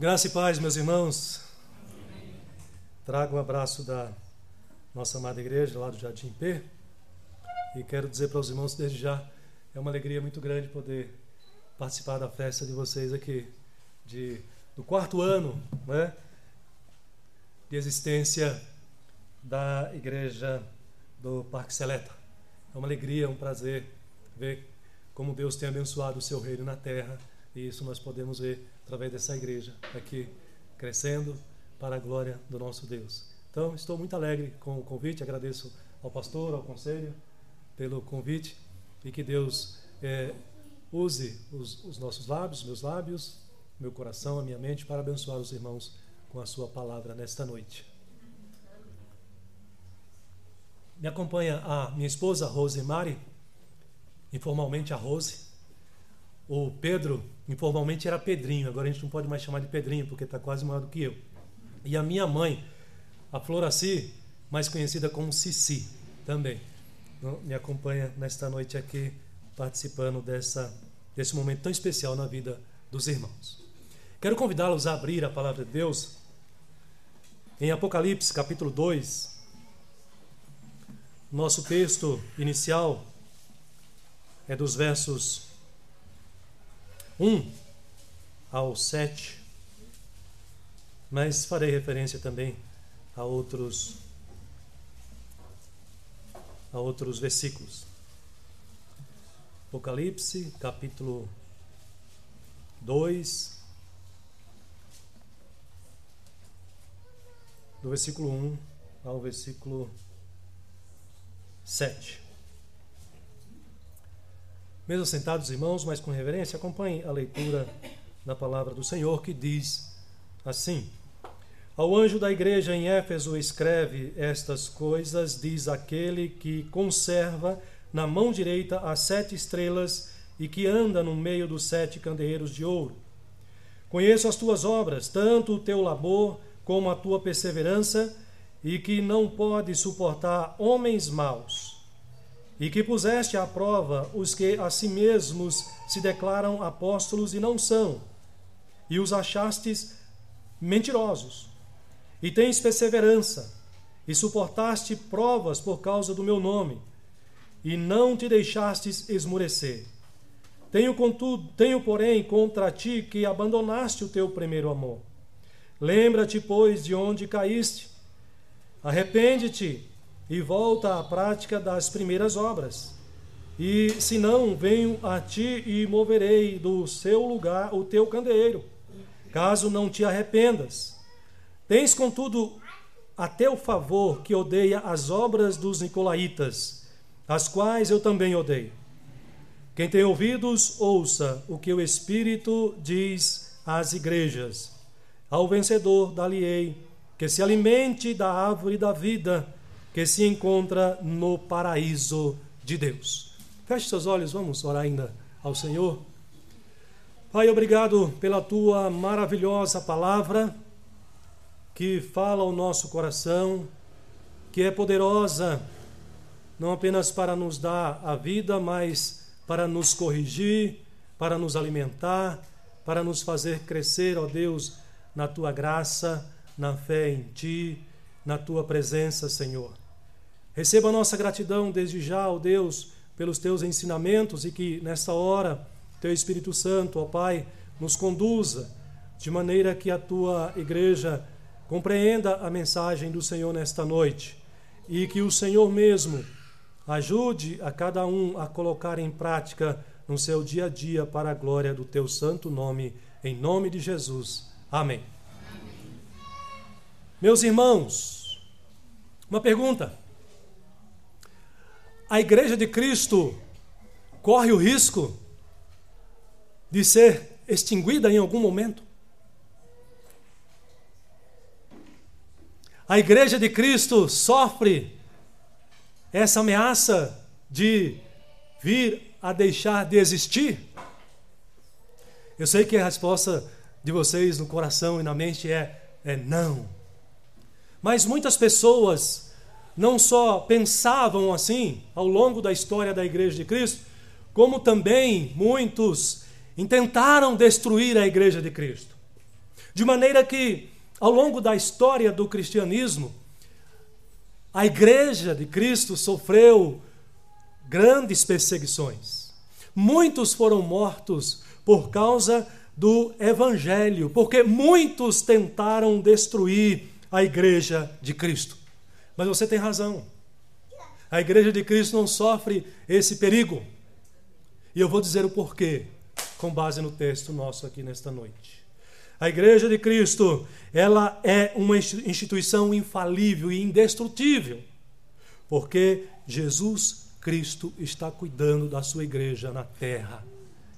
Graça e paz, meus irmãos. Trago um abraço da nossa amada igreja lá do Jardim P. E quero dizer para os irmãos desde já, é uma alegria muito grande poder participar da festa de vocês aqui, de, do quarto ano né, de existência da igreja do Parque Seleta. É uma alegria, um prazer ver como Deus tem abençoado o seu reino na terra e isso nós podemos ver através dessa igreja aqui crescendo para a glória do nosso Deus. Então, estou muito alegre com o convite, agradeço ao pastor, ao conselho pelo convite e que Deus é, use os, os nossos lábios, meus lábios, meu coração, a minha mente para abençoar os irmãos com a sua palavra nesta noite. Me acompanha a minha esposa Rosemary, informalmente a Rose. O Pedro, informalmente era Pedrinho, agora a gente não pode mais chamar de Pedrinho, porque está quase maior do que eu. E a minha mãe, a Floraci, mais conhecida como Cici, também. Então, me acompanha nesta noite aqui, participando dessa, desse momento tão especial na vida dos irmãos. Quero convidá-los a abrir a palavra de Deus em Apocalipse, capítulo 2. Nosso texto inicial é dos versos 1 ao 7, mas farei referência também a outros a outros versículos. Apocalipse, capítulo 2, do versículo 1 ao versículo 7. Mesmo sentados, irmãos, mas com reverência, acompanhe a leitura da palavra do Senhor que diz assim: Ao anjo da igreja em Éfeso escreve estas coisas, diz aquele que conserva na mão direita as sete estrelas e que anda no meio dos sete candeeiros de ouro. Conheço as tuas obras, tanto o teu labor como a tua perseverança, e que não pode suportar homens maus e que puseste à prova os que a si mesmos se declaram apóstolos e não são, e os achastes mentirosos, e tens perseverança, e suportaste provas por causa do meu nome, e não te deixastes esmurecer. Tenho, contudo, tenho, porém, contra ti que abandonaste o teu primeiro amor. Lembra-te, pois, de onde caíste. Arrepende-te e volta à prática das primeiras obras. E se não, venho a ti e moverei do seu lugar o teu candeeiro, caso não te arrependas. Tens, contudo, a teu favor que odeia as obras dos nicolaítas, as quais eu também odeio. Quem tem ouvidos, ouça o que o Espírito diz às igrejas. Ao vencedor, dali-ei, que se alimente da árvore da vida que se encontra no paraíso de Deus. Feche seus olhos, vamos orar ainda ao Senhor. Pai, obrigado pela tua maravilhosa palavra que fala ao nosso coração, que é poderosa não apenas para nos dar a vida, mas para nos corrigir, para nos alimentar, para nos fazer crescer, ó Deus, na tua graça, na fé em ti, na tua presença, Senhor. Receba nossa gratidão desde já, ó Deus, pelos teus ensinamentos e que nesta hora teu Espírito Santo, ó Pai, nos conduza de maneira que a tua igreja compreenda a mensagem do Senhor nesta noite e que o Senhor mesmo ajude a cada um a colocar em prática no seu dia a dia para a glória do teu santo nome, em nome de Jesus. Amém. Amém. Meus irmãos, uma pergunta a igreja de Cristo corre o risco de ser extinguida em algum momento? A igreja de Cristo sofre essa ameaça de vir a deixar de existir? Eu sei que a resposta de vocês no coração e na mente é, é não. Mas muitas pessoas não só pensavam assim ao longo da história da Igreja de Cristo, como também muitos intentaram destruir a Igreja de Cristo. De maneira que, ao longo da história do cristianismo, a igreja de Cristo sofreu grandes perseguições. Muitos foram mortos por causa do evangelho, porque muitos tentaram destruir a igreja de Cristo. Mas você tem razão. A igreja de Cristo não sofre esse perigo. E eu vou dizer o porquê, com base no texto nosso aqui nesta noite. A igreja de Cristo, ela é uma instituição infalível e indestrutível, porque Jesus Cristo está cuidando da sua igreja na terra.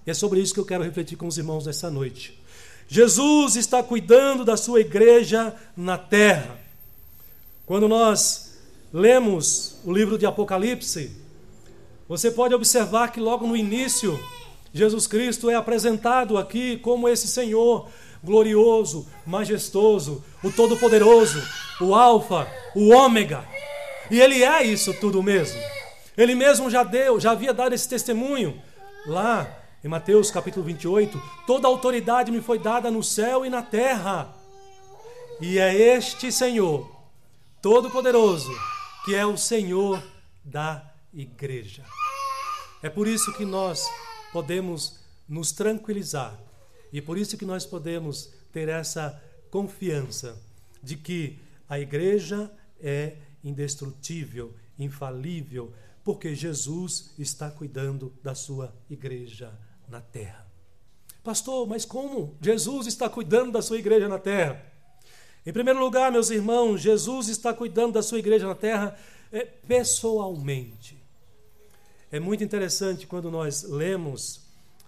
E é sobre isso que eu quero refletir com os irmãos nessa noite. Jesus está cuidando da sua igreja na terra. Quando nós lemos o livro de Apocalipse, você pode observar que logo no início, Jesus Cristo é apresentado aqui como esse Senhor glorioso, majestoso, o Todo-Poderoso, o Alfa, o Ômega. E ele é isso tudo mesmo. Ele mesmo já deu, já havia dado esse testemunho lá em Mateus capítulo 28, toda autoridade me foi dada no céu e na terra. E é este Senhor, Todo-Poderoso, que é o Senhor da igreja. É por isso que nós podemos nos tranquilizar e por isso que nós podemos ter essa confiança de que a igreja é indestrutível, infalível, porque Jesus está cuidando da sua igreja na terra. Pastor, mas como Jesus está cuidando da sua igreja na terra? Em primeiro lugar, meus irmãos, Jesus está cuidando da sua igreja na terra é, pessoalmente. É muito interessante quando nós lemos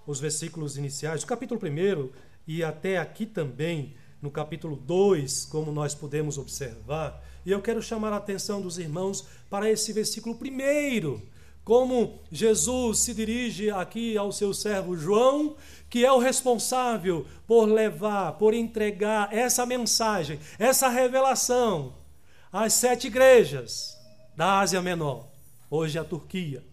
os versículos iniciais, do capítulo 1 e até aqui também, no capítulo 2, como nós podemos observar, e eu quero chamar a atenção dos irmãos para esse versículo primeiro, como Jesus se dirige aqui ao seu servo João, que é o responsável por levar, por entregar essa mensagem, essa revelação às sete igrejas da Ásia Menor, hoje a Turquia.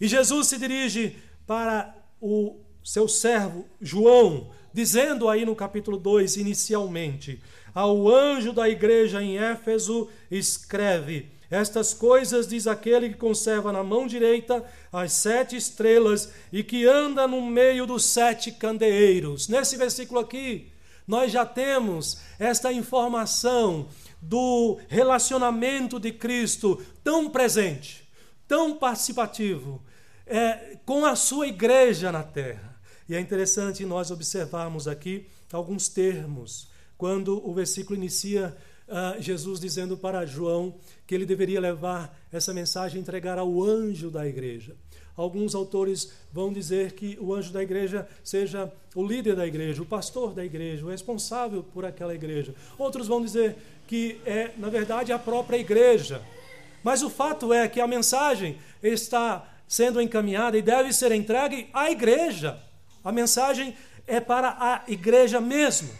E Jesus se dirige para o seu servo João, dizendo aí no capítulo 2, inicialmente: Ao anjo da igreja em Éfeso, escreve estas coisas diz aquele que conserva na mão direita as sete estrelas e que anda no meio dos sete candeeiros. Nesse versículo aqui, nós já temos esta informação do relacionamento de Cristo tão presente, tão participativo, é, com a sua igreja na terra. E é interessante nós observarmos aqui alguns termos. Quando o versículo inicia uh, Jesus dizendo para João que ele deveria levar essa mensagem e entregar ao anjo da igreja. Alguns autores vão dizer que o anjo da igreja seja o líder da igreja, o pastor da igreja, o responsável por aquela igreja. Outros vão dizer que é, na verdade, a própria igreja. Mas o fato é que a mensagem está sendo encaminhada e deve ser entregue à igreja. A mensagem é para a igreja mesmo.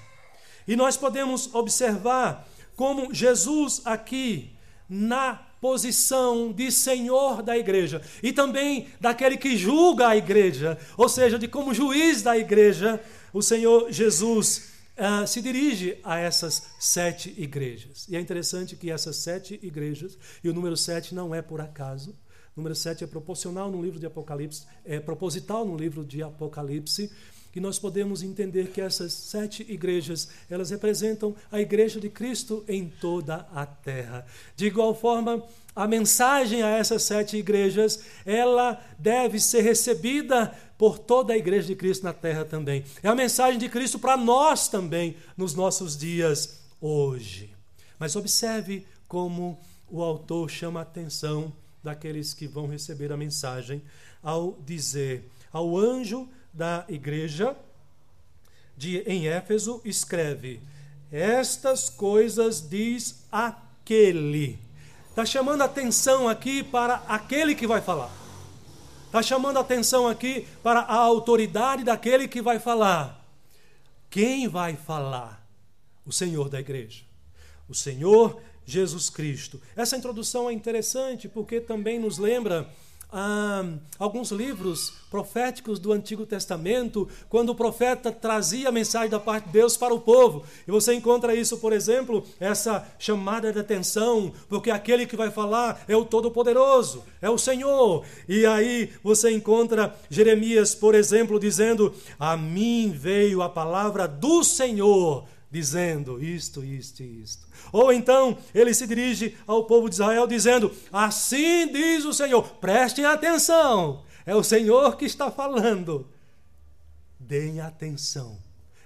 E nós podemos observar como Jesus aqui, na posição de senhor da igreja e também daquele que julga a igreja, ou seja, de como juiz da igreja, o Senhor Jesus uh, se dirige a essas sete igrejas. E é interessante que essas sete igrejas, e o número sete não é por acaso, número sete é proporcional no livro de Apocalipse, é proposital no livro de Apocalipse, que nós podemos entender que essas sete igrejas, elas representam a igreja de Cristo em toda a terra. De igual forma, a mensagem a essas sete igrejas, ela deve ser recebida por toda a igreja de Cristo na terra também. É a mensagem de Cristo para nós também nos nossos dias hoje. Mas observe como o autor chama a atenção daqueles que vão receber a mensagem ao dizer ao anjo da igreja de, em Éfeso escreve: Estas coisas diz aquele. Está chamando atenção aqui para aquele que vai falar. Está chamando atenção aqui para a autoridade daquele que vai falar. Quem vai falar? O Senhor da igreja. O Senhor Jesus Cristo. Essa introdução é interessante porque também nos lembra alguns livros proféticos do Antigo Testamento, quando o profeta trazia a mensagem da parte de Deus para o povo. E você encontra isso, por exemplo, essa chamada de atenção, porque aquele que vai falar é o Todo-Poderoso, é o Senhor. E aí você encontra Jeremias, por exemplo, dizendo: A mim veio a palavra do Senhor dizendo isto, isto e isto. Ou então ele se dirige ao povo de Israel dizendo: Assim diz o Senhor, prestem atenção, é o Senhor que está falando. Deem atenção,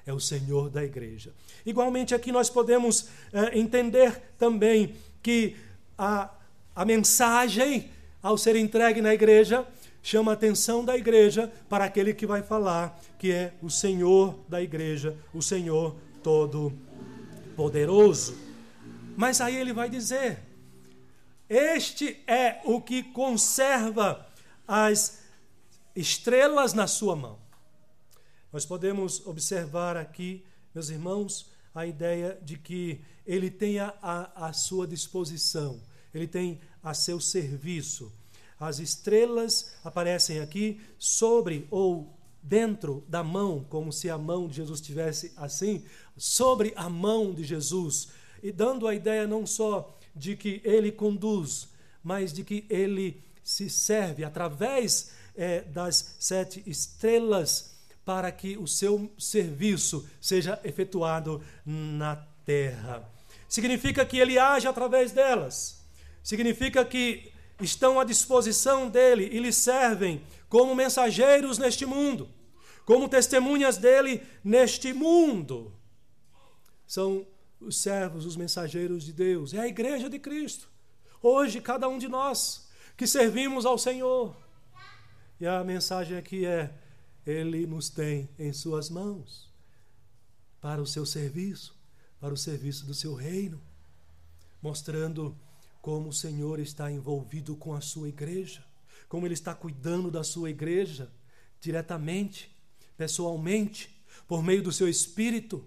é o Senhor da igreja. Igualmente, aqui nós podemos é, entender também que a, a mensagem, ao ser entregue na igreja, chama a atenção da igreja para aquele que vai falar, que é o Senhor da igreja, o Senhor Todo-Poderoso. Mas aí ele vai dizer: Este é o que conserva as estrelas na sua mão. Nós podemos observar aqui, meus irmãos, a ideia de que ele tenha a, a sua disposição, ele tem a seu serviço. As estrelas aparecem aqui sobre ou dentro da mão, como se a mão de Jesus estivesse assim, sobre a mão de Jesus, e dando a ideia não só de que ele conduz, mas de que ele se serve através é, das sete estrelas para que o seu serviço seja efetuado na terra. Significa que ele age através delas. Significa que estão à disposição dele e lhe servem como mensageiros neste mundo como testemunhas dele neste mundo. São os servos, os mensageiros de Deus, é a igreja de Cristo. Hoje, cada um de nós que servimos ao Senhor. E a mensagem aqui é: Ele nos tem em Suas mãos para o seu serviço, para o serviço do seu reino, mostrando como o Senhor está envolvido com a sua igreja, como Ele está cuidando da sua igreja diretamente pessoalmente, por meio do seu espírito,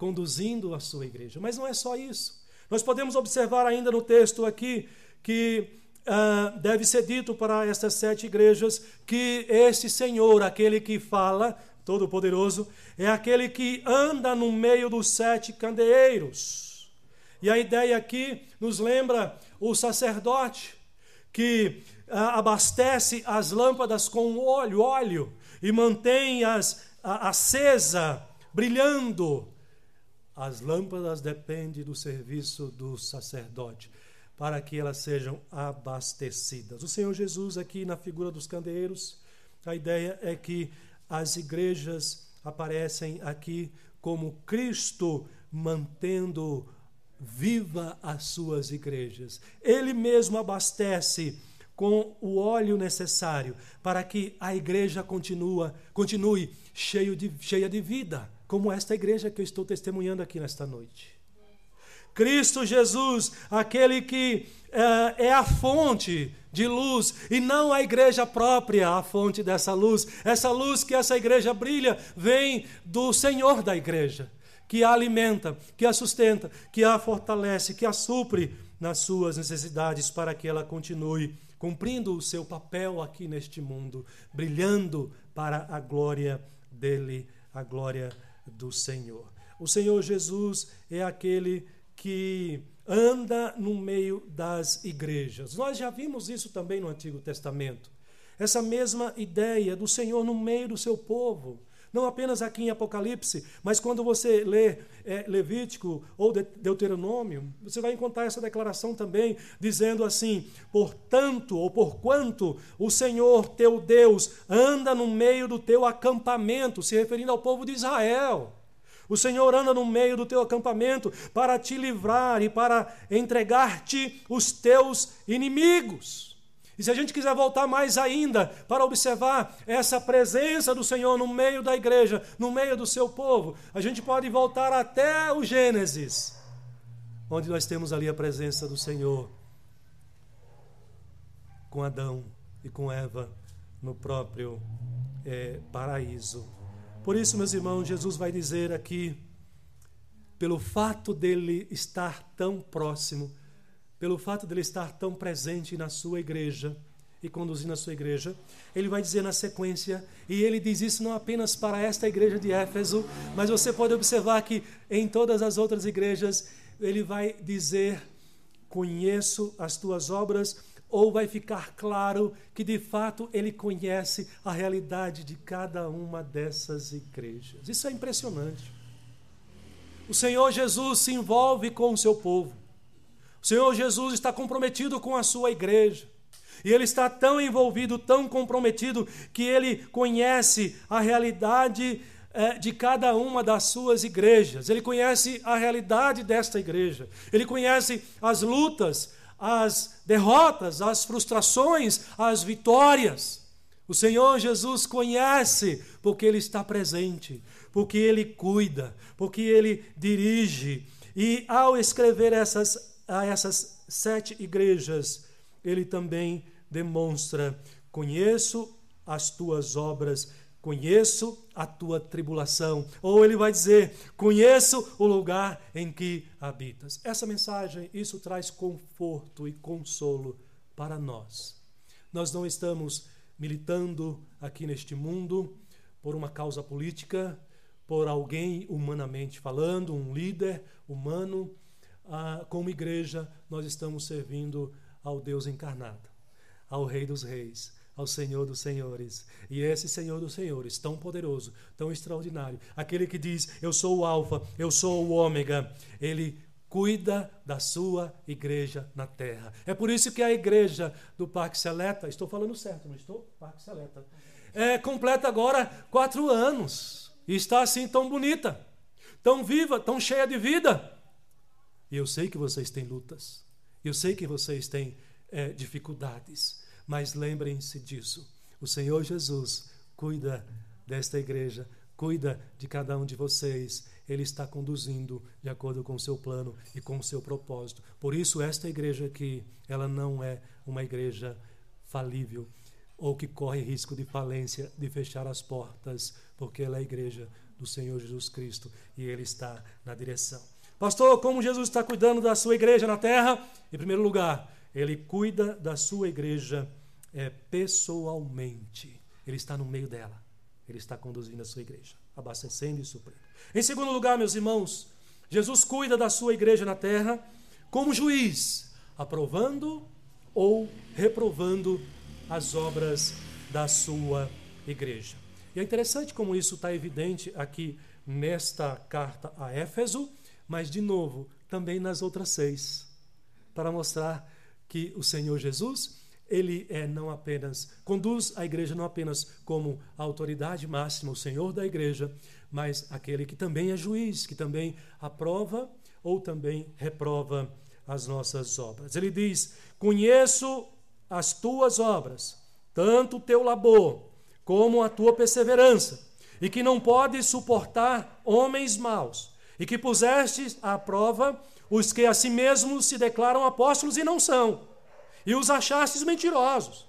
conduzindo a sua igreja. Mas não é só isso. Nós podemos observar ainda no texto aqui que uh, deve ser dito para estas sete igrejas que este Senhor, aquele que fala, Todo-Poderoso, é aquele que anda no meio dos sete candeeiros. E a ideia aqui nos lembra o sacerdote que uh, abastece as lâmpadas com óleo, óleo, e mantém-as acesa, brilhando. As lâmpadas dependem do serviço do sacerdote, para que elas sejam abastecidas. O Senhor Jesus, aqui na figura dos candeeiros, a ideia é que as igrejas aparecem aqui como Cristo mantendo viva as suas igrejas. Ele mesmo abastece com o óleo necessário para que a igreja continua, continue cheio de, cheia de vida, como esta igreja que eu estou testemunhando aqui nesta noite. Cristo Jesus, aquele que é, é a fonte de luz e não a igreja própria, a fonte dessa luz. Essa luz que essa igreja brilha vem do Senhor da igreja, que a alimenta, que a sustenta, que a fortalece, que a supre nas suas necessidades para que ela continue cumprindo o seu papel aqui neste mundo, brilhando para a glória dele, a glória do Senhor. O Senhor Jesus é aquele que anda no meio das igrejas. Nós já vimos isso também no Antigo Testamento. Essa mesma ideia do Senhor no meio do seu povo. Não apenas aqui em Apocalipse, mas quando você lê é, Levítico ou Deuteronômio, você vai encontrar essa declaração também, dizendo assim: Portanto, ou porquanto o Senhor teu Deus anda no meio do teu acampamento, se referindo ao povo de Israel. O Senhor anda no meio do teu acampamento para te livrar e para entregar-te os teus inimigos. E se a gente quiser voltar mais ainda para observar essa presença do Senhor no meio da igreja, no meio do seu povo, a gente pode voltar até o Gênesis, onde nós temos ali a presença do Senhor com Adão e com Eva no próprio é, paraíso. Por isso, meus irmãos, Jesus vai dizer aqui, pelo fato dele estar tão próximo, pelo fato de ele estar tão presente na sua igreja, e conduzindo a sua igreja. Ele vai dizer na sequência, e ele diz isso não apenas para esta igreja de Éfeso, mas você pode observar que em todas as outras igrejas ele vai dizer: Conheço as tuas obras, ou vai ficar claro que de fato ele conhece a realidade de cada uma dessas igrejas. Isso é impressionante. O Senhor Jesus se envolve com o seu povo. O Senhor Jesus está comprometido com a sua igreja. E ele está tão envolvido, tão comprometido, que ele conhece a realidade é, de cada uma das suas igrejas. Ele conhece a realidade desta igreja. Ele conhece as lutas, as derrotas, as frustrações, as vitórias. O Senhor Jesus conhece, porque Ele está presente, porque Ele cuida, porque Ele dirige. E ao escrever essas, a essas sete igrejas, Ele também demonstra: conheço as tuas obras, conheço a tua tribulação. Ou ele vai dizer: conheço o lugar em que habitas. Essa mensagem, isso traz conforto e consolo para nós. Nós não estamos militando aqui neste mundo por uma causa política, por alguém humanamente falando, um líder humano. Ah, como igreja, nós estamos servindo ao Deus encarnado ao Rei dos Reis, ao Senhor dos Senhores. E esse Senhor dos Senhores, tão poderoso, tão extraordinário, aquele que diz: Eu sou o Alfa, eu sou o Ômega, ele cuida da sua igreja na terra. É por isso que a igreja do Parque Seleta, estou falando certo, não estou? Parque Seleta, é, completa agora quatro anos e está assim tão bonita, tão viva, tão cheia de vida. E eu sei que vocês têm lutas, eu sei que vocês têm é, dificuldades. Mas lembrem-se disso: o Senhor Jesus cuida desta igreja, cuida de cada um de vocês. Ele está conduzindo de acordo com o seu plano e com o seu propósito. Por isso, esta igreja aqui, ela não é uma igreja falível ou que corre risco de falência, de fechar as portas, porque ela é a igreja do Senhor Jesus Cristo e ele está na direção. Pastor, como Jesus está cuidando da sua igreja na terra? Em primeiro lugar, ele cuida da sua igreja é, pessoalmente. Ele está no meio dela. Ele está conduzindo a sua igreja, abastecendo e suprindo. Em segundo lugar, meus irmãos, Jesus cuida da sua igreja na terra como juiz, aprovando ou reprovando as obras da sua igreja. E é interessante como isso está evidente aqui nesta carta a Éfeso, mas de novo também nas outras seis, para mostrar que o Senhor Jesus, ele é não apenas conduz a igreja não apenas como a autoridade máxima, o Senhor da igreja, mas aquele que também é juiz, que também aprova ou também reprova as nossas obras. Ele diz: "Conheço as tuas obras, tanto o teu labor como a tua perseverança, e que não podes suportar homens maus, e que pusestes à prova os que a si mesmos se declaram apóstolos e não são, e os achastes mentirosos,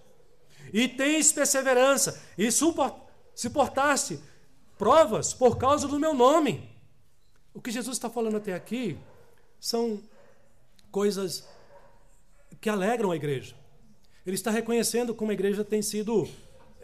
e tens perseverança, e suportaste provas por causa do meu nome. O que Jesus está falando até aqui são coisas que alegram a igreja. Ele está reconhecendo como a igreja tem sido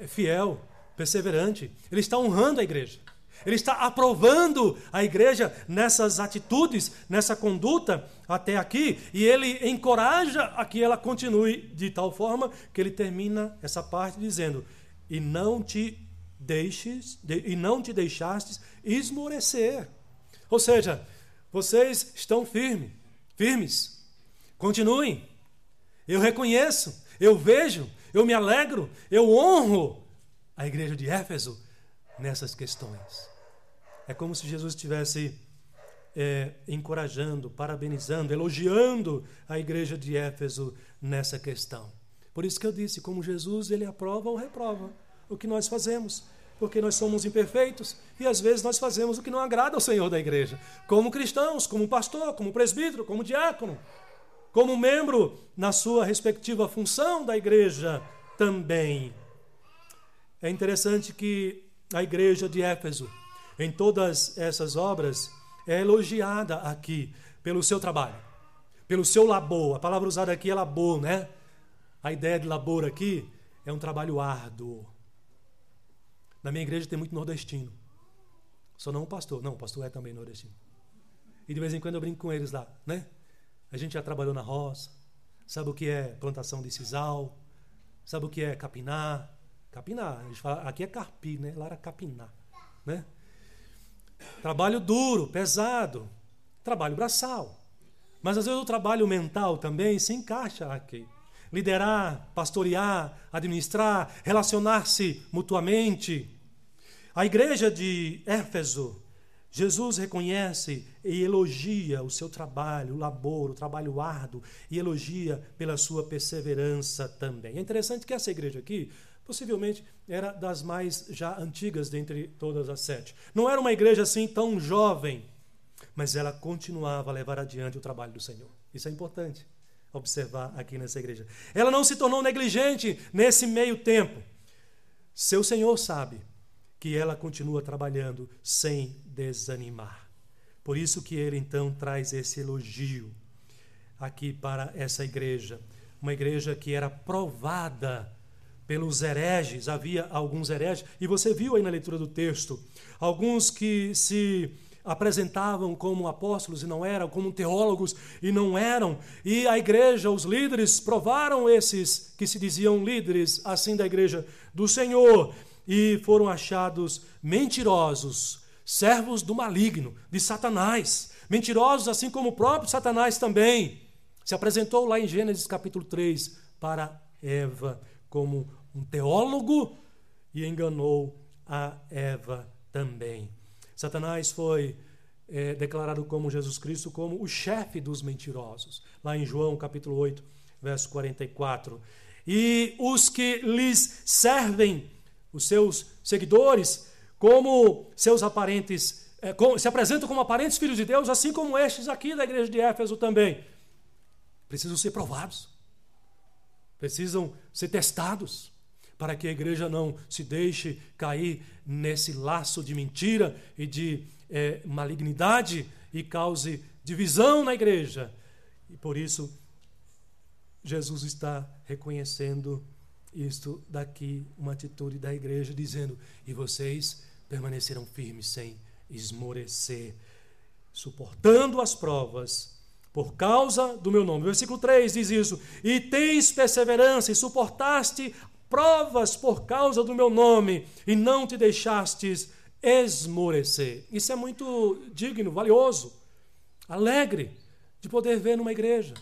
fiel, perseverante. Ele está honrando a igreja. Ele está aprovando a igreja nessas atitudes, nessa conduta até aqui, e ele encoraja a que ela continue de tal forma que ele termina essa parte dizendo: "E não te deixes, e não te deixastes esmorecer". Ou seja, vocês estão firmes, firmes. Continuem. Eu reconheço, eu vejo, eu me alegro, eu honro a igreja de Éfeso nessas questões. É como se Jesus estivesse é, encorajando, parabenizando, elogiando a igreja de Éfeso nessa questão. Por isso que eu disse, como Jesus, ele aprova ou reprova o que nós fazemos, porque nós somos imperfeitos e às vezes nós fazemos o que não agrada ao Senhor da igreja, como cristãos, como pastor, como presbítero, como diácono, como membro na sua respectiva função da igreja também. É interessante que a igreja de Éfeso, em todas essas obras, é elogiada aqui pelo seu trabalho, pelo seu labor. A palavra usada aqui é labor, né? A ideia de labor aqui é um trabalho árduo. Na minha igreja tem muito nordestino. Só não o pastor. Não, o pastor é também nordestino. E de vez em quando eu brinco com eles lá, né? A gente já trabalhou na roça, sabe o que é plantação de sisal, sabe o que é capinar. Capinar, a gente fala, aqui é carpi, né? Lá era capinar, né? Trabalho duro, pesado, trabalho braçal. Mas às vezes o trabalho mental também se encaixa aqui. Liderar, pastorear, administrar, relacionar-se mutuamente. A igreja de Éfeso, Jesus reconhece e elogia o seu trabalho, o labor, o trabalho árduo, e elogia pela sua perseverança também. É interessante que essa igreja aqui, possivelmente, era das mais já antigas dentre todas as sete. Não era uma igreja assim tão jovem, mas ela continuava a levar adiante o trabalho do Senhor. Isso é importante observar aqui nessa igreja. Ela não se tornou negligente nesse meio tempo. Seu Senhor sabe que ela continua trabalhando sem desanimar. Por isso que ele então traz esse elogio aqui para essa igreja, uma igreja que era provada pelos hereges, havia alguns hereges, e você viu aí na leitura do texto, alguns que se apresentavam como apóstolos e não eram, como teólogos e não eram. E a igreja, os líderes, provaram esses que se diziam líderes, assim da igreja do Senhor, e foram achados mentirosos, servos do maligno, de Satanás. Mentirosos, assim como o próprio Satanás também se apresentou lá em Gênesis capítulo 3 para Eva como um teólogo e enganou a Eva também. Satanás foi é, declarado como Jesus Cristo como o chefe dos mentirosos, lá em João capítulo 8, verso 44. E os que lhes servem, os seus seguidores, como seus aparentes, é, com, se apresentam como aparentes filhos de Deus, assim como estes aqui da igreja de Éfeso também, precisam ser provados, precisam ser testados para que a igreja não se deixe cair nesse laço de mentira e de é, malignidade e cause divisão na igreja. E por isso, Jesus está reconhecendo isto daqui, uma atitude da igreja, dizendo: E vocês permaneceram firmes sem esmorecer, suportando as provas por causa do meu nome. Versículo 3 diz isso: E tens perseverança e suportaste provas por causa do meu nome e não te deixastes esmorecer. Isso é muito digno, valioso, alegre de poder ver numa igreja.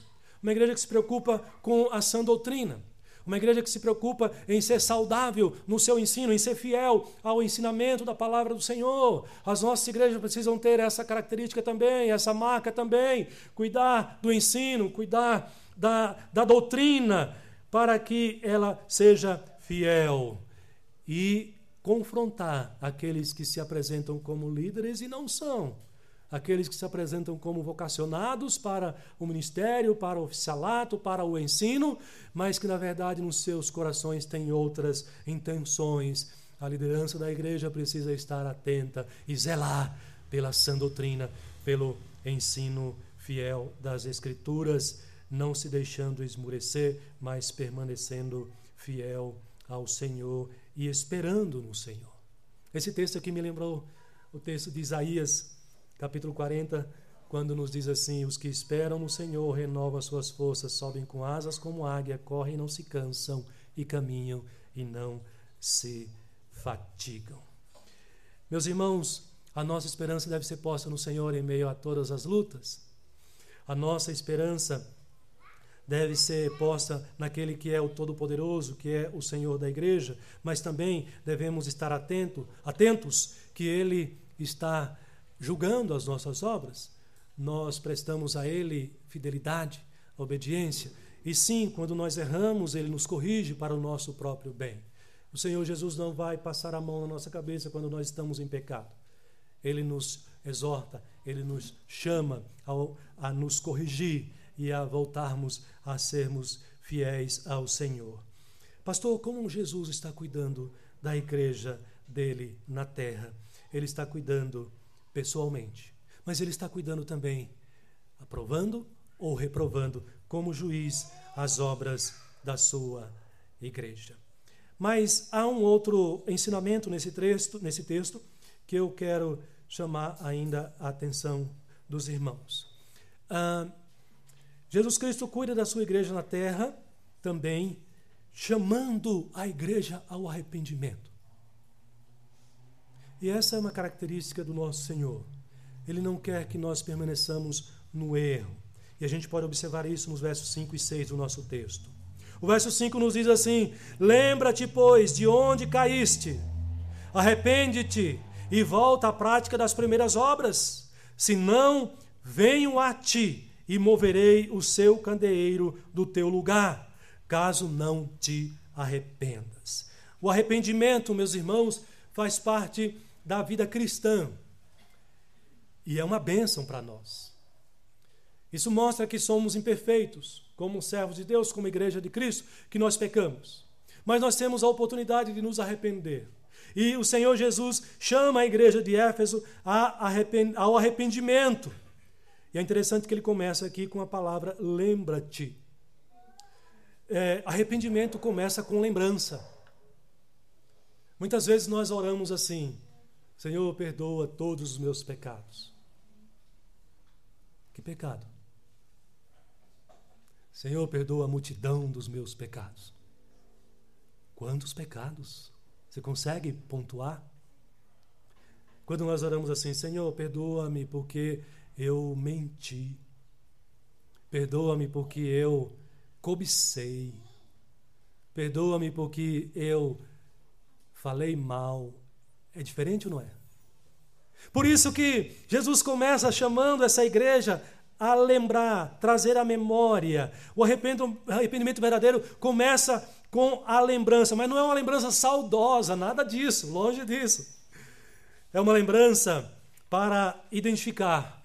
Uma igreja que se preocupa com a sã doutrina. Uma igreja que se preocupa em ser saudável no seu ensino, em ser fiel ao ensinamento da palavra do Senhor. As nossas igrejas precisam ter essa característica também, essa marca também. Cuidar do ensino, cuidar da, da doutrina, para que ela seja fiel e confrontar aqueles que se apresentam como líderes e não são. Aqueles que se apresentam como vocacionados para o ministério, para o oficialato, para o ensino, mas que na verdade nos seus corações têm outras intenções. A liderança da igreja precisa estar atenta e zelar pela sã doutrina, pelo ensino fiel das Escrituras não se deixando esmurecer, mas permanecendo fiel ao Senhor e esperando no Senhor. Esse texto aqui me lembrou o texto de Isaías, capítulo 40, quando nos diz assim: Os que esperam no Senhor renovam as suas forças, sobem com asas como águia, correm e não se cansam, e caminham e não se fatigam. Meus irmãos, a nossa esperança deve ser posta no Senhor em meio a todas as lutas. A nossa esperança deve ser posta naquele que é o Todo-Poderoso, que é o Senhor da igreja, mas também devemos estar atento, atentos que Ele está julgando as nossas obras. Nós prestamos a Ele fidelidade, obediência, e sim, quando nós erramos, Ele nos corrige para o nosso próprio bem. O Senhor Jesus não vai passar a mão na nossa cabeça quando nós estamos em pecado. Ele nos exorta, ele nos chama a, nos corrigir e a voltarmos a sermos fiéis ao Senhor. Pastor, como Jesus está cuidando da igreja dele na terra? Ele está cuidando pessoalmente, mas ele está cuidando também, aprovando ou reprovando, como juiz, as obras da sua igreja. Mas há um outro ensinamento nesse texto, nesse texto que eu quero chamar ainda a atenção dos irmãos. Ah, Jesus Cristo cuida da sua igreja na terra também, chamando a igreja ao arrependimento. E essa é uma característica do nosso Senhor. Ele não quer que nós permaneçamos no erro. E a gente pode observar isso nos versos 5 e 6 do nosso texto. O verso 5 nos diz assim: Lembra-te, pois, de onde caíste, arrepende-te e volta à prática das primeiras obras, senão venho a ti e moverei o seu candeeiro do teu lugar, caso não te arrependas. O arrependimento, meus irmãos, faz parte da vida cristã e é uma bênção para nós. Isso mostra que somos imperfeitos, como servos de Deus, como igreja de Cristo, que nós pecamos. Mas nós temos a oportunidade de nos arrepender. E o Senhor Jesus chama a igreja de Éfeso ao arrependimento. E é interessante que ele começa aqui com a palavra lembra-te. É, arrependimento começa com lembrança. Muitas vezes nós oramos assim: Senhor, perdoa todos os meus pecados. Que pecado? Senhor, perdoa a multidão dos meus pecados. Quantos pecados? Você consegue pontuar? Quando nós oramos assim, Senhor, perdoa-me porque eu menti. Perdoa-me porque eu cobicei. Perdoa-me porque eu falei mal. É diferente ou não é? Por isso que Jesus começa chamando essa igreja a lembrar, trazer a memória. O arrependimento verdadeiro começa com a lembrança, mas não é uma lembrança saudosa, nada disso, longe disso. É uma lembrança para identificar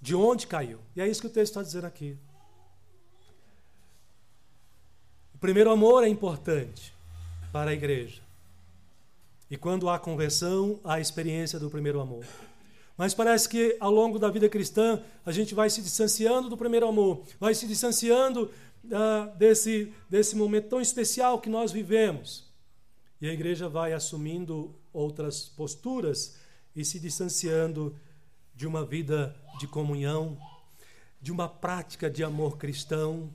de onde caiu. E é isso que o texto está dizendo aqui. O primeiro amor é importante para a igreja. E quando há conversão, há experiência do primeiro amor. Mas parece que ao longo da vida cristã a gente vai se distanciando do primeiro amor, vai se distanciando uh, desse, desse momento tão especial que nós vivemos. E a igreja vai assumindo outras posturas e se distanciando de uma vida de comunhão, de uma prática de amor cristão,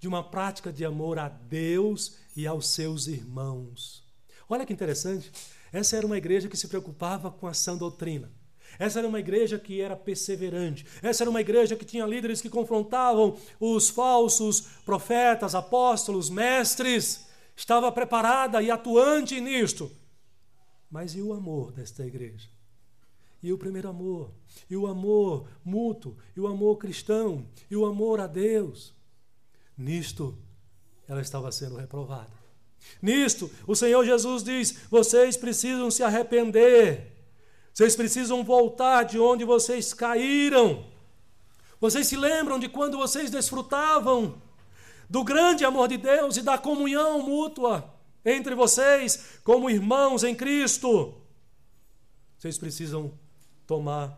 de uma prática de amor a Deus e aos seus irmãos. Olha que interessante, essa era uma igreja que se preocupava com a sã doutrina. Essa era uma igreja que era perseverante. Essa era uma igreja que tinha líderes que confrontavam os falsos profetas, apóstolos, mestres. Estava preparada e atuante nisto. Mas e o amor desta igreja? E o primeiro amor? E o amor mútuo? E o amor cristão? E o amor a Deus? Nisto, ela estava sendo reprovada. Nisto, o Senhor Jesus diz: vocês precisam se arrepender vocês precisam voltar de onde vocês caíram. Vocês se lembram de quando vocês desfrutavam do grande amor de Deus e da comunhão mútua entre vocês como irmãos em Cristo. Vocês precisam tomar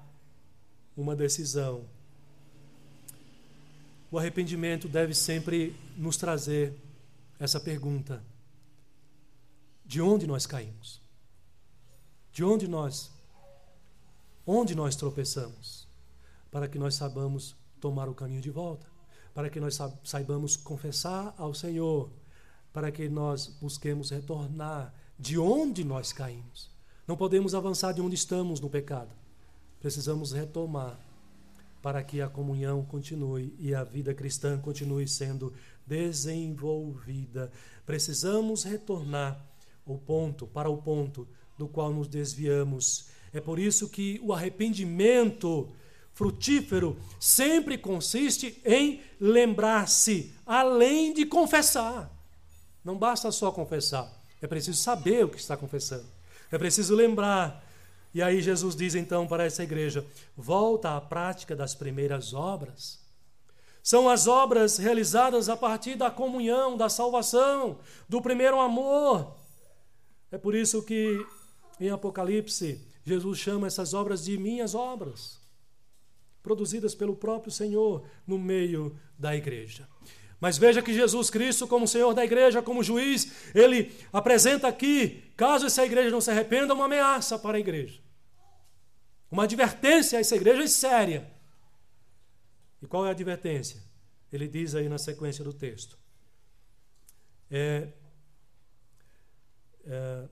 uma decisão. O arrependimento deve sempre nos trazer essa pergunta: de onde nós caímos? De onde nós onde nós tropeçamos, para que nós saibamos tomar o caminho de volta, para que nós saibamos confessar ao Senhor, para que nós busquemos retornar de onde nós caímos. Não podemos avançar de onde estamos no pecado. Precisamos retomar para que a comunhão continue e a vida cristã continue sendo desenvolvida. Precisamos retornar ao ponto, para o ponto do qual nos desviamos é por isso que o arrependimento frutífero sempre consiste em lembrar-se, além de confessar. Não basta só confessar, é preciso saber o que está confessando. É preciso lembrar. E aí Jesus diz então para essa igreja: volta à prática das primeiras obras. São as obras realizadas a partir da comunhão, da salvação, do primeiro amor. É por isso que em Apocalipse Jesus chama essas obras de minhas obras, produzidas pelo próprio Senhor no meio da igreja. Mas veja que Jesus Cristo, como Senhor da igreja, como juiz, ele apresenta aqui, caso essa igreja não se arrependa, uma ameaça para a igreja. Uma advertência a essa igreja é séria. E qual é a advertência? Ele diz aí na sequência do texto: é, é,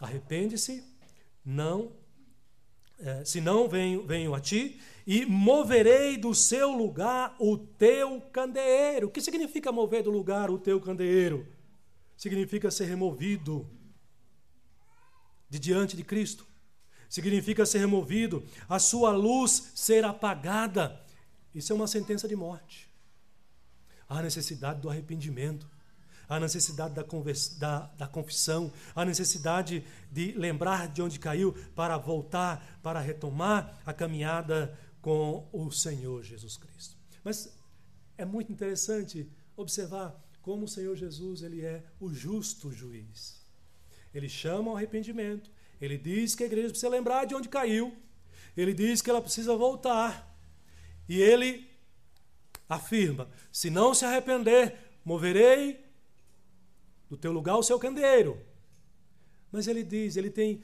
arrepende-se, não, é, se não venho, venho a ti, e moverei do seu lugar o teu candeeiro. O que significa mover do lugar o teu candeeiro? Significa ser removido de diante de Cristo. Significa ser removido, a sua luz ser apagada. Isso é uma sentença de morte. Há necessidade do arrependimento a necessidade da, da, da confissão, a necessidade de lembrar de onde caiu para voltar, para retomar a caminhada com o Senhor Jesus Cristo. Mas é muito interessante observar como o Senhor Jesus ele é o justo juiz. Ele chama ao arrependimento, ele diz que a igreja precisa lembrar de onde caiu, ele diz que ela precisa voltar, e ele afirma: se não se arrepender, moverei do teu lugar o seu candeeiro. Mas ele diz, ele tem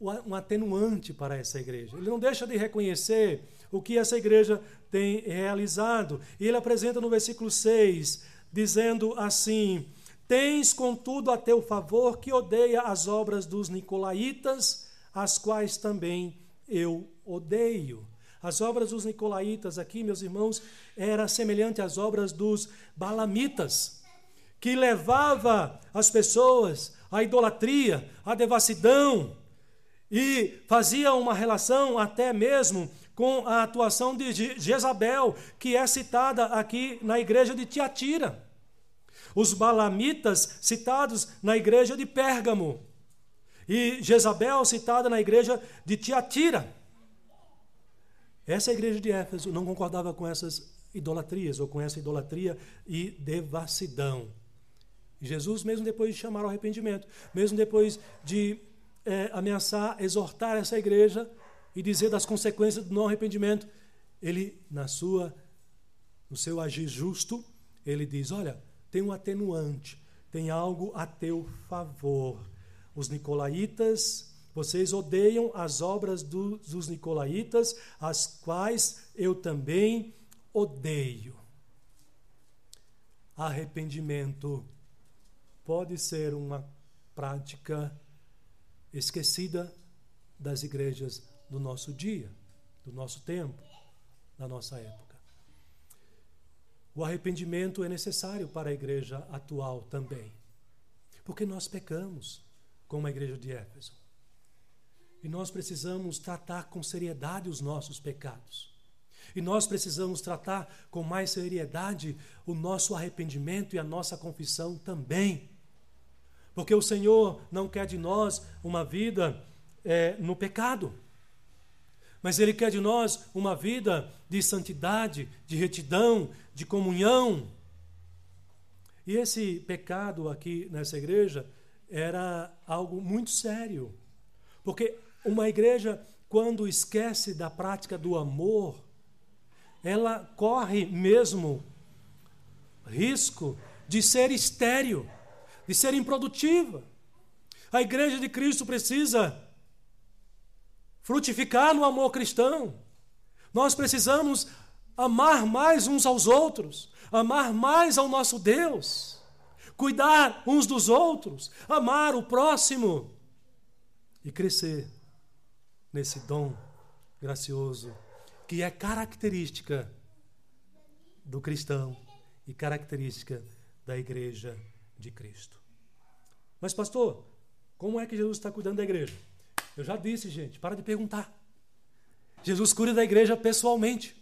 um atenuante para essa igreja. Ele não deixa de reconhecer o que essa igreja tem realizado. E ele apresenta no versículo 6, dizendo assim: Tens, contudo, a teu favor que odeia as obras dos nicolaítas, as quais também eu odeio. As obras dos nicolaítas aqui, meus irmãos, era semelhante às obras dos balamitas que levava as pessoas à idolatria, à devassidão, e fazia uma relação até mesmo com a atuação de Jezabel, que é citada aqui na igreja de Tiatira. Os balamitas citados na igreja de Pérgamo. E Jezabel citada na igreja de Tiatira. Essa igreja de Éfeso não concordava com essas idolatrias, ou com essa idolatria e devassidão. Jesus, mesmo depois de chamar ao arrependimento, mesmo depois de é, ameaçar, exortar essa igreja e dizer das consequências do não arrependimento, ele, na sua, no seu agir justo, ele diz: Olha, tem um atenuante, tem algo a teu favor. Os nicolaítas, vocês odeiam as obras do, dos nicolaítas, as quais eu também odeio. Arrependimento pode ser uma prática esquecida das igrejas do nosso dia, do nosso tempo, da nossa época. O arrependimento é necessário para a igreja atual também, porque nós pecamos como a igreja de Éfeso. E nós precisamos tratar com seriedade os nossos pecados. E nós precisamos tratar com mais seriedade o nosso arrependimento e a nossa confissão também. Porque o Senhor não quer de nós uma vida é, no pecado, mas Ele quer de nós uma vida de santidade, de retidão, de comunhão. E esse pecado aqui nessa igreja era algo muito sério, porque uma igreja, quando esquece da prática do amor, ela corre mesmo risco de ser estéril de ser improdutiva. A igreja de Cristo precisa frutificar no amor cristão. Nós precisamos amar mais uns aos outros, amar mais ao nosso Deus, cuidar uns dos outros, amar o próximo e crescer nesse dom gracioso que é característica do cristão e característica da igreja de Cristo. Mas, pastor, como é que Jesus está cuidando da igreja? Eu já disse, gente, para de perguntar. Jesus cuida da igreja pessoalmente.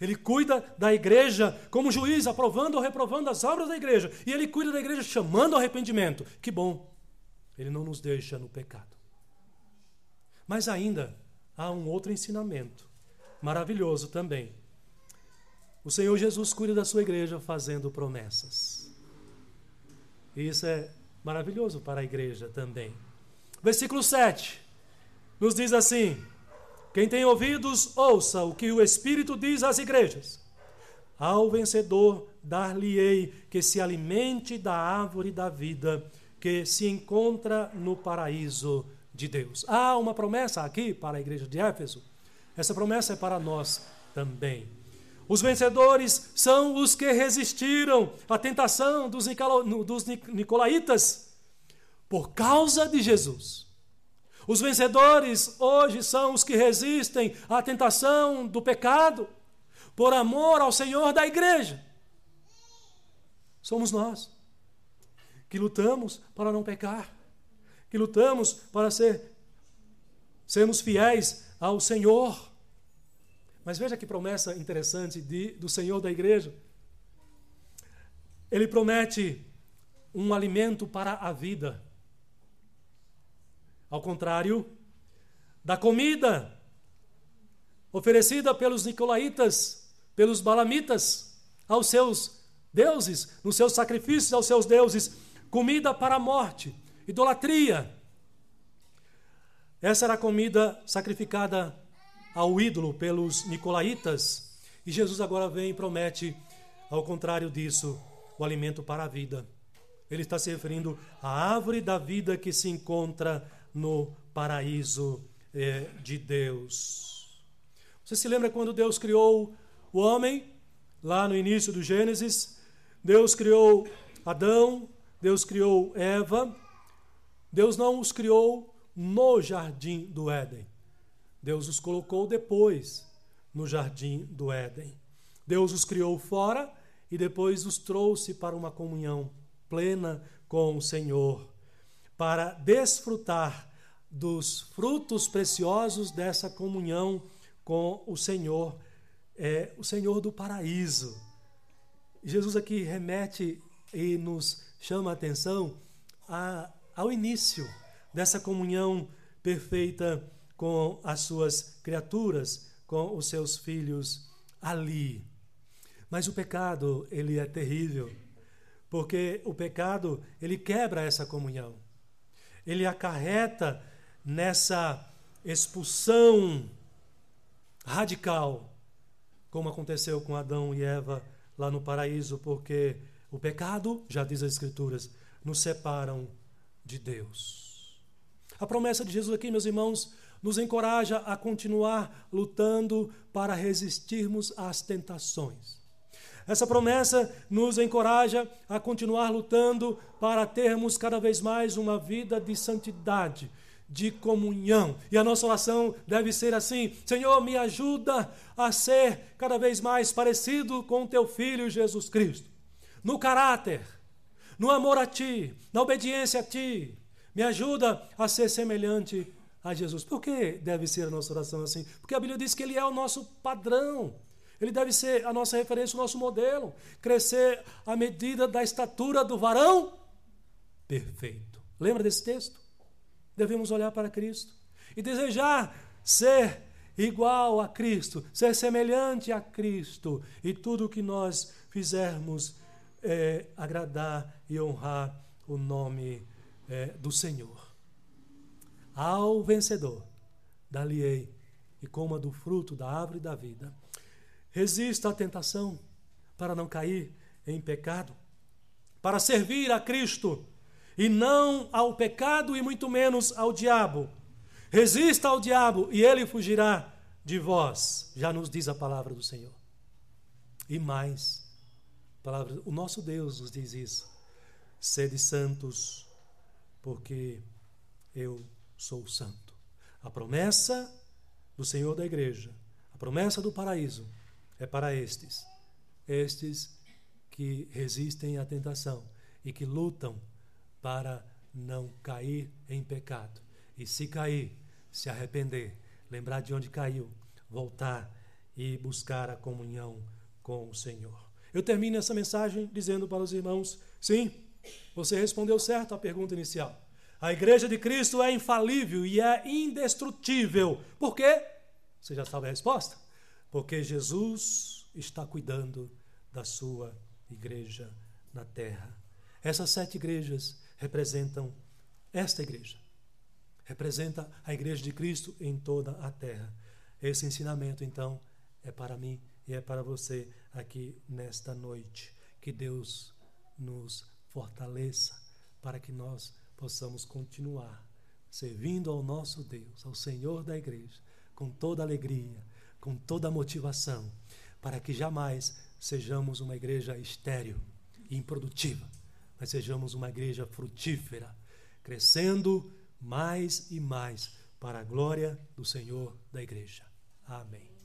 Ele cuida da igreja como juiz, aprovando ou reprovando as obras da igreja. E ele cuida da igreja chamando ao arrependimento. Que bom. Ele não nos deixa no pecado. Mas ainda há um outro ensinamento maravilhoso também. O Senhor Jesus cuida da sua igreja fazendo promessas. E isso é maravilhoso para a igreja também. Versículo 7 nos diz assim: Quem tem ouvidos, ouça o que o Espírito diz às igrejas. Ao vencedor dar-lhe-ei que se alimente da árvore da vida que se encontra no paraíso de Deus. Há uma promessa aqui para a igreja de Éfeso. Essa promessa é para nós também. Os vencedores são os que resistiram à tentação dos, dos Nicolaítas por causa de Jesus. Os vencedores hoje são os que resistem à tentação do pecado por amor ao Senhor da igreja. Somos nós que lutamos para não pecar, que lutamos para ser sermos fiéis ao Senhor. Mas veja que promessa interessante de, do Senhor da igreja. Ele promete um alimento para a vida. Ao contrário da comida oferecida pelos nicolaítas, pelos balamitas, aos seus deuses, nos seus sacrifícios aos seus deuses, comida para a morte, idolatria. Essa era a comida sacrificada ao ídolo pelos nicolaítas, e Jesus agora vem e promete, ao contrário disso, o alimento para a vida. Ele está se referindo à árvore da vida que se encontra no paraíso é, de Deus. Você se lembra quando Deus criou o homem? Lá no início do Gênesis, Deus criou Adão, Deus criou Eva. Deus não os criou no jardim do Éden. Deus os colocou depois no jardim do Éden. Deus os criou fora e depois os trouxe para uma comunhão plena com o Senhor para desfrutar dos frutos preciosos dessa comunhão com o Senhor, é o Senhor do paraíso. Jesus aqui remete e nos chama a atenção a, ao início dessa comunhão perfeita com as suas criaturas, com os seus filhos ali. Mas o pecado, ele é terrível, porque o pecado, ele quebra essa comunhão ele acarreta nessa expulsão radical, como aconteceu com Adão e Eva lá no paraíso, porque o pecado, já diz as Escrituras, nos separam de Deus. A promessa de Jesus aqui, meus irmãos, nos encoraja a continuar lutando para resistirmos às tentações. Essa promessa nos encoraja a continuar lutando para termos cada vez mais uma vida de santidade, de comunhão. E a nossa oração deve ser assim: Senhor, me ajuda a ser cada vez mais parecido com teu filho Jesus Cristo. No caráter, no amor a ti, na obediência a ti. Me ajuda a ser semelhante a Jesus. Por que deve ser a nossa oração assim? Porque a Bíblia diz que ele é o nosso padrão. Ele deve ser a nossa referência, o nosso modelo. Crescer à medida da estatura do varão perfeito. Lembra desse texto? Devemos olhar para Cristo e desejar ser igual a Cristo, ser semelhante a Cristo. E tudo o que nós fizermos é agradar e honrar o nome é, do Senhor. Ao vencedor, dá-lhe-ei e coma do fruto da árvore da vida Resista à tentação para não cair em pecado, para servir a Cristo e não ao pecado e muito menos ao diabo. Resista ao diabo e ele fugirá de vós, já nos diz a palavra do Senhor. E mais, palavra, o nosso Deus nos diz isso. Sede santos, porque eu sou santo. A promessa do Senhor da igreja, a promessa do paraíso, é para estes, estes que resistem à tentação e que lutam para não cair em pecado. E se cair, se arrepender, lembrar de onde caiu, voltar e buscar a comunhão com o Senhor. Eu termino essa mensagem dizendo para os irmãos: sim, você respondeu certo à pergunta inicial. A igreja de Cristo é infalível e é indestrutível. Por quê? Você já sabe a resposta? porque Jesus está cuidando da sua igreja na terra. Essas sete igrejas representam esta igreja. Representa a igreja de Cristo em toda a terra. Esse ensinamento, então, é para mim e é para você aqui nesta noite. Que Deus nos fortaleça para que nós possamos continuar servindo ao nosso Deus, ao Senhor da igreja, com toda alegria, com toda motivação, para que jamais sejamos uma igreja estéril e improdutiva, mas sejamos uma igreja frutífera, crescendo mais e mais para a glória do Senhor da igreja. Amém.